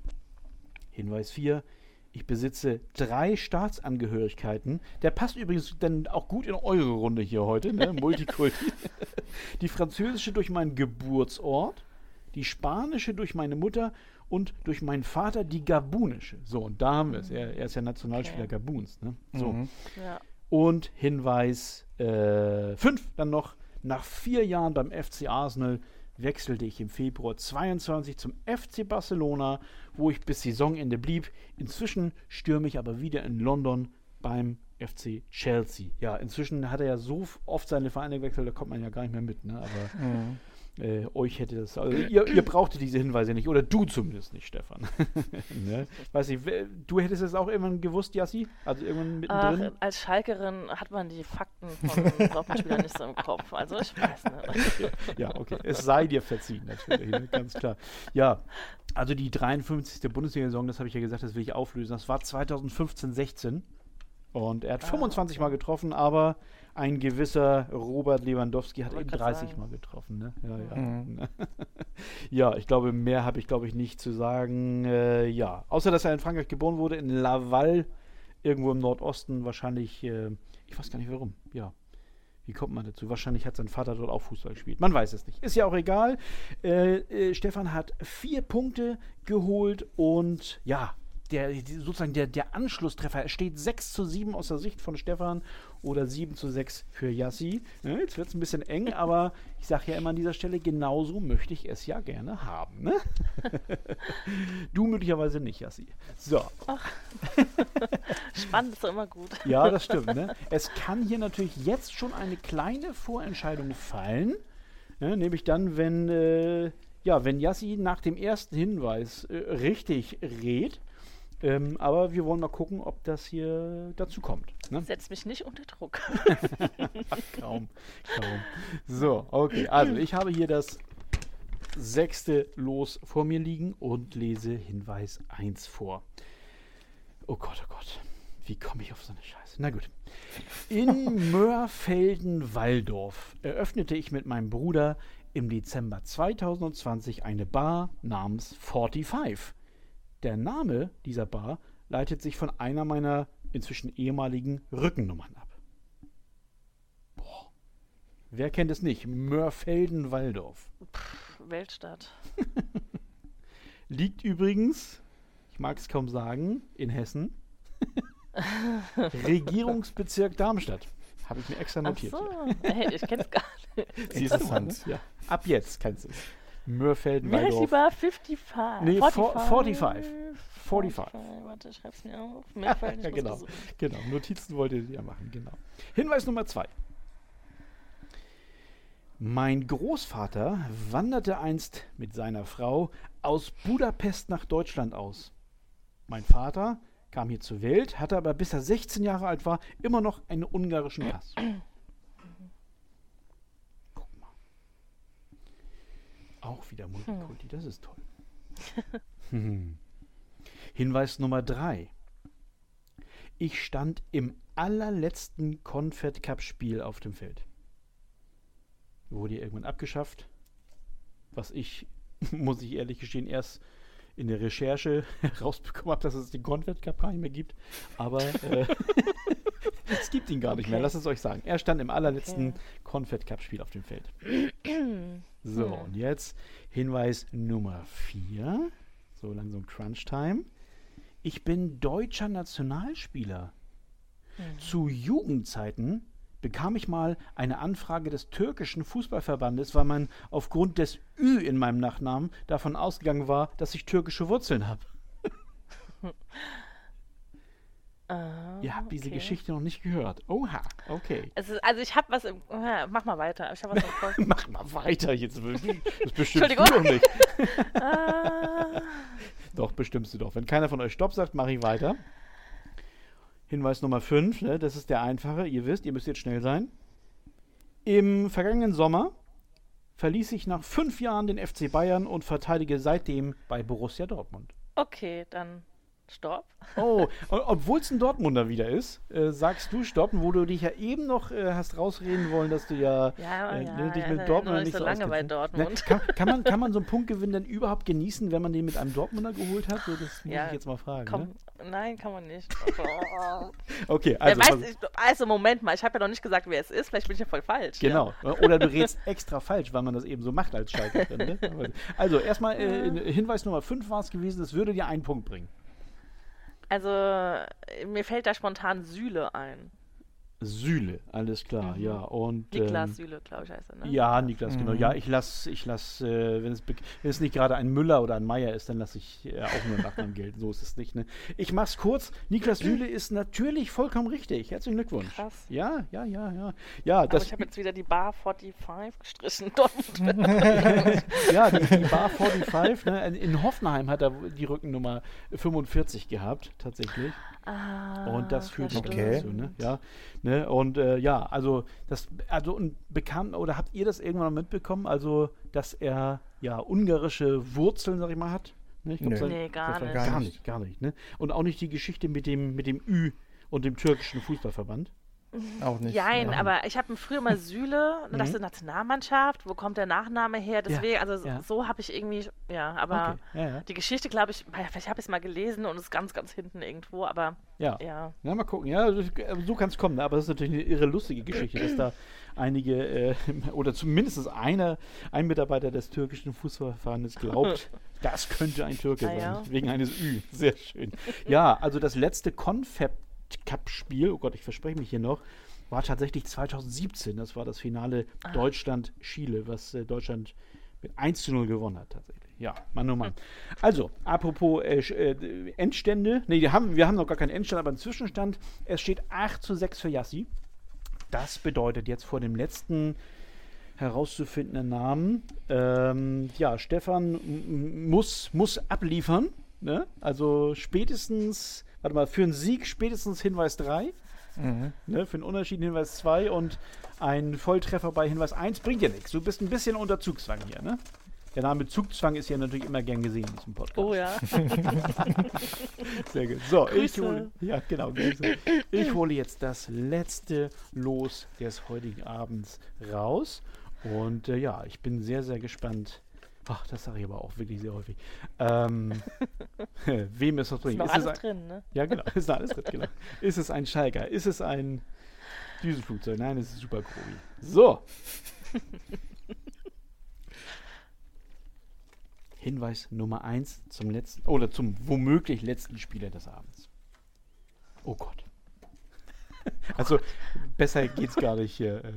Hinweis 4. Ich besitze drei Staatsangehörigkeiten. Der passt übrigens dann auch gut in eure Runde hier heute, ne? Multikulti. die französische durch meinen Geburtsort, die spanische durch meine Mutter und durch meinen Vater die gabunische. So, und da haben wir es. Er, er, ist ja Nationalspieler okay. Gabuns. Ne? So. Mhm. Ja. Und Hinweis 5 äh, dann noch, nach vier Jahren beim FC Arsenal wechselte ich im Februar 22 zum FC Barcelona, wo ich bis Saisonende blieb. Inzwischen stürme ich aber wieder in London beim FC Chelsea. Ja, inzwischen hat er ja so oft seine Vereine gewechselt, da kommt man ja gar nicht mehr mit. Ne? Aber mhm äh, euch hätte das. Also ihr, ihr brauchtet diese Hinweise nicht. Oder du zumindest nicht, Stefan. ne? Weiß ich, du hättest es auch irgendwann gewusst, Jassi? Also irgendwann mittendrin? Ach, als Schalkerin hat man die Fakten von Dortmund-Spielern nicht so im Kopf. Also ich weiß nicht. Ja, okay. Es sei dir verziehen, natürlich. Ne? Ganz klar. Ja, also die 53. Bundesliga-Saison, das habe ich ja gesagt, das will ich auflösen. Das war 2015, 16. Und er hat ah, 25 okay. Mal getroffen, aber ein gewisser Robert Lewandowski hat eben 30 sagen. Mal getroffen. Ne? Ja, ja. Mhm. ja, ich glaube, mehr habe ich, glaube ich, nicht zu sagen. Äh, ja, außer dass er in Frankreich geboren wurde, in Laval, irgendwo im Nordosten, wahrscheinlich, äh, ich weiß gar nicht warum. Ja, wie kommt man dazu? Wahrscheinlich hat sein Vater dort auch Fußball gespielt. Man weiß es nicht. Ist ja auch egal. Äh, äh, Stefan hat vier Punkte geholt und ja, der, sozusagen der, der Anschlusstreffer steht 6 zu 7 aus der Sicht von Stefan oder 7 zu 6 für Yassi. Ja, jetzt wird es ein bisschen eng, aber ich sage ja immer an dieser Stelle, genauso möchte ich es ja gerne haben. Ne? du möglicherweise nicht, Yassi. So. Ach. Spannend ist doch immer gut. ja, das stimmt. Ne? Es kann hier natürlich jetzt schon eine kleine Vorentscheidung fallen. Ne? Nämlich dann, wenn, äh, ja, wenn Yassi nach dem ersten Hinweis äh, richtig rät, ähm, aber wir wollen mal gucken, ob das hier dazu kommt. Ne? Setz mich nicht unter Druck. kaum, kaum. So, okay. Also, ich habe hier das sechste Los vor mir liegen und lese Hinweis 1 vor. Oh Gott, oh Gott. Wie komme ich auf so eine Scheiße? Na gut. In Mörfelden-Walldorf eröffnete ich mit meinem Bruder im Dezember 2020 eine Bar namens 45 der Name dieser Bar leitet sich von einer meiner inzwischen ehemaligen Rückennummern ab. Boah. Wer kennt es nicht? Mörfelden-Walldorf. Weltstadt. Liegt übrigens, ich mag es kaum sagen, in Hessen. Regierungsbezirk Darmstadt. Habe ich mir extra notiert. Ach so. Hey, ich kenne es gar nicht. Interessant. Ja. Ab jetzt kennst du es. Mörfelden, Wie heißt die Bar? 55? Nee, 45. 45. 45. Warte, schreib's mir auf. Mörfelden, ja, genau. genau. Notizen wollt ihr ja machen, genau. Hinweis Nummer 2. Mein Großvater wanderte einst mit seiner Frau aus Budapest nach Deutschland aus. Mein Vater kam hier zur Welt, hatte aber bis er 16 Jahre alt war immer noch einen ungarischen Pass. Auch wieder Multikulti, hm. das ist toll. hm. Hinweis Nummer drei. Ich stand im allerletzten Confed Cup Spiel auf dem Feld. Wurde irgendwann abgeschafft. Was ich, muss ich ehrlich gestehen, erst in der Recherche herausbekommen habe, dass es den Confed Cup gar nicht mehr gibt. Aber äh, es gibt ihn gar nicht okay. mehr, lasst es euch sagen. Er stand im allerletzten okay. Confed Cup Spiel auf dem Feld. so, hm. und jetzt Hinweis Nummer 4. So langsam Crunch Time. Ich bin deutscher Nationalspieler. Mhm. Zu Jugendzeiten bekam ich mal eine Anfrage des türkischen Fußballverbandes, weil man aufgrund des Ü in meinem Nachnamen davon ausgegangen war, dass ich türkische Wurzeln habe. Ah, Ihr habt diese okay. Geschichte noch nicht gehört. Oha, okay. Ist, also ich habe was im. Ja, mach mal weiter. Ich habe was im. Mach mal weiter jetzt. Das bestimmt Entschuldigung. du doch nicht. Ah, Doch, bestimmst du doch. Wenn keiner von euch Stopp sagt, mache ich weiter. Hinweis Nummer 5, ne, das ist der einfache. Ihr wisst, ihr müsst jetzt schnell sein. Im vergangenen Sommer verließ ich nach fünf Jahren den FC Bayern und verteidige seitdem bei Borussia Dortmund. okay, dann stopp. Oh, obwohl es ein Dortmunder wieder ist, äh, sagst du Stopp, wo du dich ja eben noch äh, hast rausreden wollen, dass du ja, Ja, äh, ja, ne, dich ja, mit Dortmund nicht so lange bei. Dortmund. Ne, kann, kann, man, kann man so einen Punktgewinn denn überhaupt genießen, wenn man den mit einem Dortmunder geholt hat? So, das muss ich jetzt mal fragen. Komm, Ne? nein, kann man nicht. Oh. Okay, also. weiß, ich, also Moment mal, ich habe ja noch nicht gesagt, wer es ist. Vielleicht bin ich ja voll falsch. Genau. Oder du redest extra falsch, weil man das eben so macht als Schalke. Ne? Also erstmal äh, Hinweis Nummer 5 war es gewesen, es würde dir einen Punkt bringen. Also, mir fällt da spontan Süle ein. Süle, alles klar, ja. Und, Niklas ähm, Süle, glaube ich, heißt er, ne? Ja, Niklas, genau. Ja, ich lasse, ich lass, äh, wenn, es, wenn es nicht gerade ein Müller oder ein Meier ist, dann lasse ich äh, auch nur Nachnamen gelten. So ist es nicht. Ne? Ich mach's kurz. Niklas Süle ist natürlich vollkommen richtig. Herzlichen Glückwunsch. Krass. Ja, ja, ja, ja. Ja, Aber das, ich habe jetzt wieder die Bar 45 gestrichen. Ja die, die Bar 45, ne? in Hoffenheim hat er die Rückennummer 45 gehabt, tatsächlich. Ah, Und das führt noch Okay. dazu, ne? Ja, ne? Und äh, ja, also das, also und bekam oder habt ihr das irgendwann mal mitbekommen? Also, dass er ja ungarische Wurzeln, sag ich mal, hat. Ne? Ich glaub, Nö. sein- Nee, gar nicht. Gar Gar nicht, gar nicht. Ne? Und auch nicht die Geschichte mit dem mit dem Ü und dem türkischen Fußballverband. Auch nicht. Jein, ja. aber ich habe früher mal Süle, das ist eine Nationalmannschaft, wo kommt der Nachname her? Deswegen, also ja. so habe ich irgendwie, ja, aber Okay, ja, ja. die Geschichte, glaube ich, vielleicht habe ich es mal gelesen und ist ganz, ganz hinten irgendwo, aber Ja. ja. Ja, mal gucken. Ja, also, so kann es kommen. ne? Aber das ist natürlich eine irre lustige Geschichte, dass da einige äh, oder zumindest einer, ein Mitarbeiter des türkischen Fußballverbandes glaubt, das könnte ein Türke Ah, sein. ja. Wegen eines Ü. Sehr schön. Ja, also das letzte Confab Cup-Spiel, oh Gott, ich verspreche mich hier noch, war tatsächlich 2017. Das war das Finale Deutschland-Chile, was äh, Deutschland mit 1 zu 0 gewonnen hat tatsächlich. Ja, Mann oh Mann. Also, apropos äh, äh, Endstände. Nee, wir haben, wir haben noch gar keinen Endstand, aber einen Zwischenstand. Es steht 8 zu 6 für Yassi. Das bedeutet jetzt vor dem letzten herauszufindenden Namen, ähm, ja, Stefan muss, muss abliefern. Ne? Also spätestens, warte mal, für einen Sieg spätestens Hinweis 3. Ne, für einen Unentschieden Hinweis 2 und ein Volltreffer bei Hinweis 1 bringt ja nichts. Du bist ein bisschen unter Zugzwang hier, ne? Der Name Zugzwang ist ja natürlich immer gern gesehen in diesem Podcast. Oh ja. Sehr gut. So, ich Grüße. hole, ja, genau, Grüße. Ich hole jetzt das letzte Los des heutigen Abends raus. Und äh, ja, ich bin sehr, sehr gespannt. Ach, das sage ich aber auch wirklich sehr häufig. Ähm, wem ist das drin? Ist es alles ein, drin, ne? ja, genau, ist alles drin, genau. Ist es ein Schalker? Ist es ein Düsenflugzeug? Nein, es ist Super Grobi. So. Hinweis Nummer 1 zum letzten oder zum womöglich letzten Spieler des Abends. Oh Gott. Also besser geht's gar nicht hier. äh.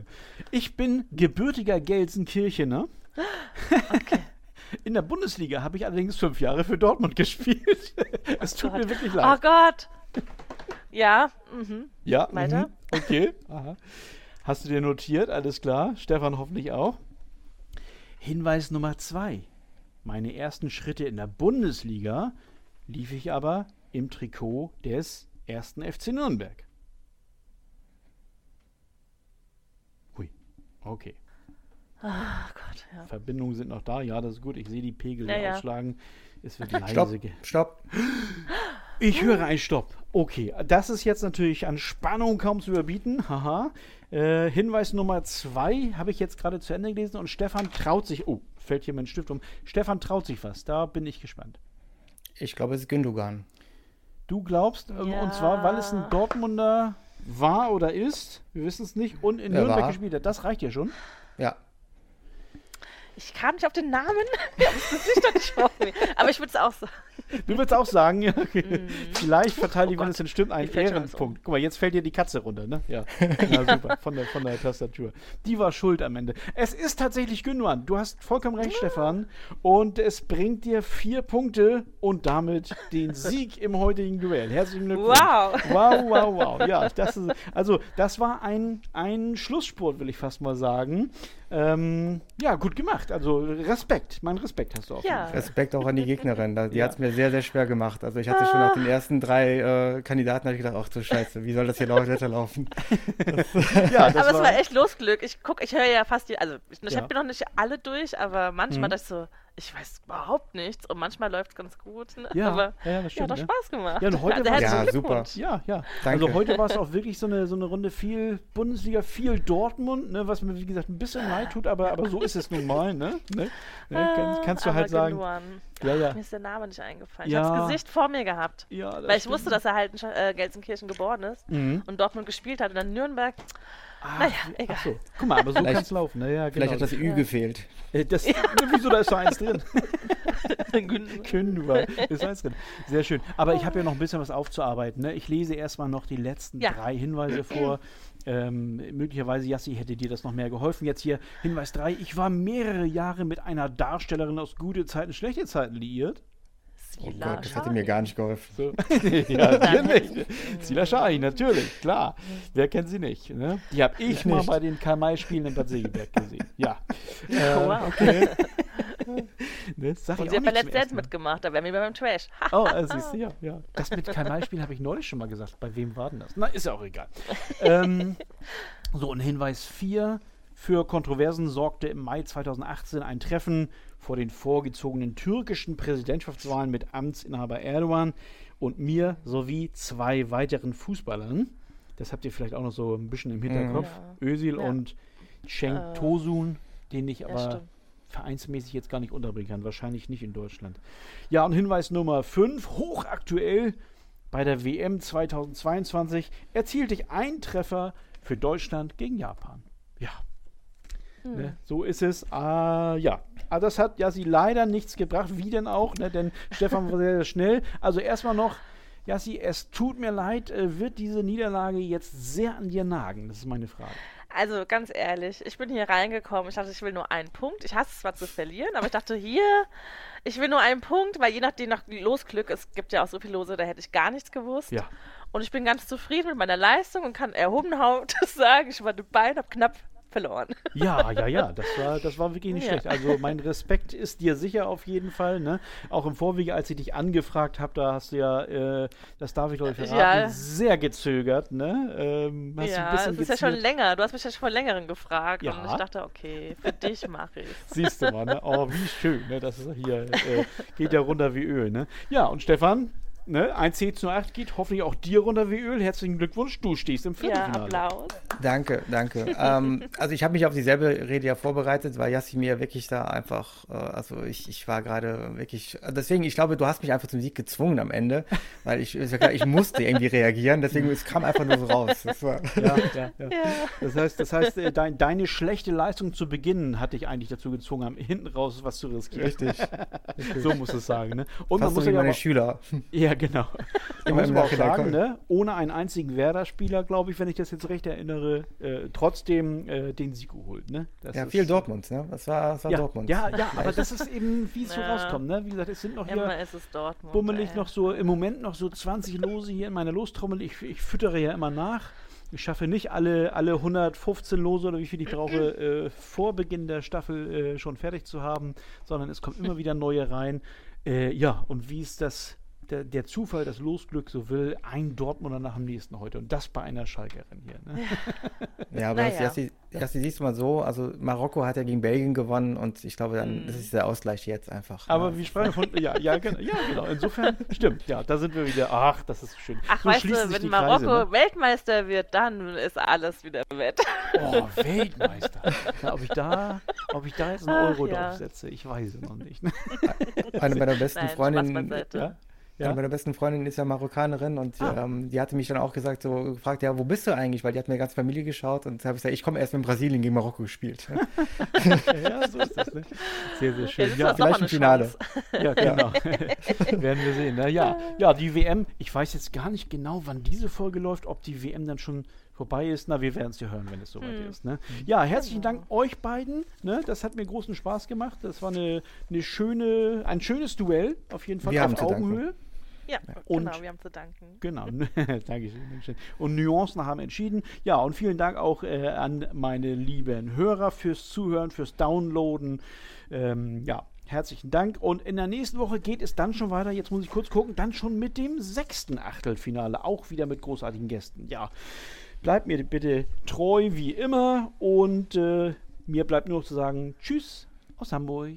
Ich bin gebürtiger Gelsenkirchener. In der Bundesliga habe ich allerdings fünf Jahre für Dortmund gespielt. Es tut mir wirklich Oh leid. Gott. Ja, mhm. Ja, Weiter? mhm, okay. Aha. Hast du dir notiert? Alles klar. Stefan hoffentlich auch. Hinweis Nummer zwei. Meine ersten Schritte in der Bundesliga lief ich aber im Trikot des ersten FC Nürnberg. Hui. Okay. Oh Gott, ja. Verbindungen sind noch da. Ja, das ist gut. Ich sehe die Pegel Ja, ja. ausschlagen. Es wird leise. Stopp, stopp. Ich höre einen Stopp. Okay, das ist jetzt natürlich an Spannung kaum zu überbieten. Haha. Äh, Hinweis Nummer zwei habe ich jetzt gerade zu Ende gelesen und Stefan traut sich. Oh, fällt hier mein Stift um. Stefan traut sich was. Da bin ich gespannt. Ich glaube, es ist Gündogan. Du glaubst, ähm, Ja. und zwar, weil es ein Dortmunder war oder ist, wir wissen es nicht, und in Er Nürnberg war. gespielt hat. Das reicht ja schon. Ja. Ich kam nicht auf den Namen. Ich habe das Gesicht doch nicht vor mir. Aber ich würde es auch sagen. Du würdest auch sagen, ja, okay. Mm. vielleicht verteilt Oh wenn Gott. es denn stimmt, einen Ehrenpunkt. Guck mal, jetzt fällt dir die Katze runter, ne? Ja. ja super. Von der, von der Tastatur. Die war schuld am Ende. Es ist tatsächlich Gündogan. Du hast vollkommen recht, Stefan. Und es bringt dir vier Punkte und damit den Sieg im heutigen Duell. Herzlichen Glückwunsch. Wow. Wow, wow, wow. Ja, das ist, also, das war ein, ein Schlusssport, will ich fast mal sagen. Ähm, ja, gut gemacht. Also, Respekt. Mein Respekt hast du auch. Ja. Respekt auch an die Gegnerin. da- Die Ja. hat es mir sehr, sehr schwer gemacht. Also ich hatte schon nach den ersten drei äh, Kandidaten ich gedacht, ach du Scheiße, wie soll das hier lau- weiterlaufen? Ja, das aber es war echt Losglück. Ich guck, ich höre ja fast die, also ich, ich Ja. habe mir noch nicht alle durch, aber manchmal Mhm. dachte ich so, ich weiß überhaupt nichts und manchmal läuft es ganz gut. Ne? Ja, aber ja, das ja, stimmt, hat doch. Spaß gemacht. Ja, und heute also, Ja, super. Ja, ja. Danke. Also heute war es auch wirklich so eine, so eine Runde viel Bundesliga, viel Dortmund, ne, was mir wie gesagt ein bisschen leid tut, aber, aber so ist es nun mal, ne? ne? ne kann, kannst du Ah, aber halt sagen. Gündogan. Ja, ja. Mir ist der Name nicht eingefallen. Ja. Ich habe das Gesicht vor mir gehabt. Ja, weil ich stimmt. wusste, dass er halt in Sch- äh, Gelsenkirchen geboren ist Mhm. und Dortmund gespielt hat und dann Nürnberg. Ah, Naja, egal. Ach so. Guck mal, aber so Vielleicht- kann es laufen. Ne? Ja, genau. Vielleicht hat das Ü gefehlt. Äh, das, Wieso, da ist so eins drin? Kündiger. Ist eins drin. Sehr schön. Aber ich habe ja noch ein bisschen was aufzuarbeiten. Ne? Ich lese erstmal noch die letzten Ja. drei Hinweise vor. Ähm, möglicherweise, Jassi, hätte dir das noch mehr geholfen. Jetzt hier Hinweis 3. Ich war mehrere Jahre mit einer Darstellerin aus gute Zeiten, schlechte Zeiten liiert. Oh Sila Gott, das hätte mir gar nicht geholfen. So. ja, dir nicht. Sila Schahi, natürlich, klar. Wer kennt sie nicht? Ne? Die habe ich mal nicht. bei den Karl-May-Spielen in Bad Segeberg gesehen. Ja. Äh, wow. okay. ne? Sag Und ich sie hat bei Let's Dance mitgemacht, da wären wir beim Trash. Oh, äh, siehst du, ja, ja. Das mit Karl-May-Spielen habe ich neulich schon mal gesagt. Bei wem war denn das? Na, ist ja auch egal. ähm, so, und Hinweis 4. Für Kontroversen sorgte im Mai 2018 ein Treffen vor den vorgezogenen türkischen Präsidentschaftswahlen mit Amtsinhaber Erdogan und mir sowie zwei weiteren Fußballern. Das habt ihr vielleicht auch noch so ein bisschen im Hinterkopf. Ja. Özil Ja. und Cenk Äh, Tosun, den ich aber stimmt. vereinsmäßig jetzt gar nicht unterbringen kann. Wahrscheinlich nicht in Deutschland. Ja, und Hinweis Nummer 5, hochaktuell bei der WM 2022 erzielte ich einen Treffer für Deutschland gegen Japan. Ja. Hm. Ne, so ist es. Ah, ja. Aber das hat ja sie leider nichts gebracht. Wie denn auch? Ne? Denn Stefan war sehr, sehr schnell. Also erstmal noch, Jassi, es tut mir leid, äh, wird diese Niederlage jetzt sehr an dir nagen? Das ist meine Frage. Also ganz ehrlich, ich bin hier reingekommen. Ich dachte, ich will nur einen Punkt. Ich hasse es zwar zu verlieren, aber ich dachte, hier, ich will nur einen Punkt, weil je nachdem nach Losglück, es gibt ja auch so viele Lose, da hätte ich gar nichts gewusst. Ja. Und ich bin ganz zufrieden mit meiner Leistung und kann erhobenen Hauptes sagen, ich war dabei und habe knapp verloren. Ja, ja, ja, das war, das war wirklich nicht Ja. schlecht. Also mein Respekt ist dir sicher auf jeden Fall. Ne? Auch im Vorwege, als ich dich angefragt habe, da hast du ja, äh, das darf ich glaube ich verraten, Ja. sehr gezögert. Ne? Ähm, ja, es ist ja schon länger. Du hast mich ja schon vor längerem gefragt Ja. und ich dachte, okay, für dich mache ich Siehst du mal, ne? Oh, wie schön, ne? Das ist hier, äh, geht ja runter wie Öl, ne? Ja, und Stefan, ne? 1 zu 8 geht hoffentlich auch dir runter wie Öl. Herzlichen Glückwunsch, du stehst im Ja, Viertelfinale. Applaus. Danke, danke. ähm, also ich habe mich auf dieselbe Rede ja vorbereitet, weil Yassi mir wirklich da einfach, äh, also ich, ich war gerade wirklich, deswegen, ich glaube, du hast mich einfach zum Sieg gezwungen am Ende, weil ich, ist ja klar, ich musste irgendwie reagieren, deswegen, es kam einfach nur so raus. Das war, Ja, ja, ja. Das heißt, das heißt äh, dein, deine schlechte Leistung zu Beginn hat dich eigentlich dazu gezwungen, am hinten raus was zu riskieren. richtig. So muss es sagen, ne? Und man Fast so muss ja meine aber, Schüler. Ja, genau. Da Immer muss man auch sagen, kommen. ne? ohne einen einzigen Werder-Spieler, glaube ich, wenn ich das jetzt recht erinnere, äh, trotzdem äh, den Sieg geholt. Ne? Das Ja, ist- viel Dortmund, ne? Das war, das war Ja, Dortmund. ja, ja, aber das ist eben, wie es so rauskommt. Ne? Wie gesagt, es sind noch hier Immer ist es Dortmund. bummelig ey. noch so, im Moment noch so 20 Lose hier in meiner Lostrommel. Ich, ich füttere ja immer nach. Ich schaffe nicht alle, alle 115 Lose oder wie viel ich brauche, äh, vor Beginn der Staffel äh, schon fertig zu haben, sondern es kommen immer wieder neue rein. Äh, ja, und wie ist das, der, der Zufall, das Losglück so will, ein Dortmunder nach dem nächsten heute. Und das bei einer Schalkerin hier. Ne? Ja, aber Naja. das, siehst du mal so, also Marokko hat ja gegen Belgien gewonnen und ich glaube, dann das ist der Ausgleich jetzt einfach. Aber ne? wir sprechen von, ja, ja, genau, ja, genau. Insofern stimmt, ja, da sind wir wieder. Ach, das ist schön. Ach, so weißt du, wenn die Kreise, Marokko ne? Weltmeister wird, dann ist alles wieder wett. Oh, Weltmeister. Ja, ob, ich da, ob ich da jetzt einen Ach, Euro ja. draufsetze, ich weiß es noch nicht. Ne? Eine meiner besten Nein, Freundinnen. Ja? Ja. Eine meiner besten Freundinnen ist ja Marokkanerin und ah. ähm, die hatte mich dann auch gesagt, so gefragt, ja, wo bist du eigentlich? Weil die hat mir ganz Familie geschaut und habe ich gesagt, ich komme erst in Brasilien gegen Marokko gespielt. ja, so ist das. Ne? Sehr, sehr schön. Ja, vielleicht im Finale. Ja, genau. Werden wir sehen. Ne? Ja, ja, die WM, ich weiß jetzt gar nicht genau, wann diese Folge läuft, ob die WM dann schon vorbei ist. Na, wir werden es ja hören, wenn es soweit hm. ist. Ne? Ja, herzlichen Dank euch beiden. Ne? Das hat mir großen Spaß gemacht. Das war eine, eine schöne, ein schönes Duell, auf jeden Fall wir auf Augenhöhe. Ja, und, genau, wir haben zu danken. Genau, Dankeschön, Dankeschön. Und Nuancen haben entschieden. Ja, und vielen Dank auch äh, an meine lieben Hörer fürs Zuhören, fürs Downloaden. Ähm, ja, herzlichen Dank. Und in der nächsten Woche geht es dann schon weiter. Jetzt muss ich kurz gucken. Dann schon mit dem sechsten Achtelfinale. Auch wieder mit großartigen Gästen. Ja, bleibt mir bitte treu wie immer. Und äh, mir bleibt nur noch zu sagen: Tschüss aus Hamburg.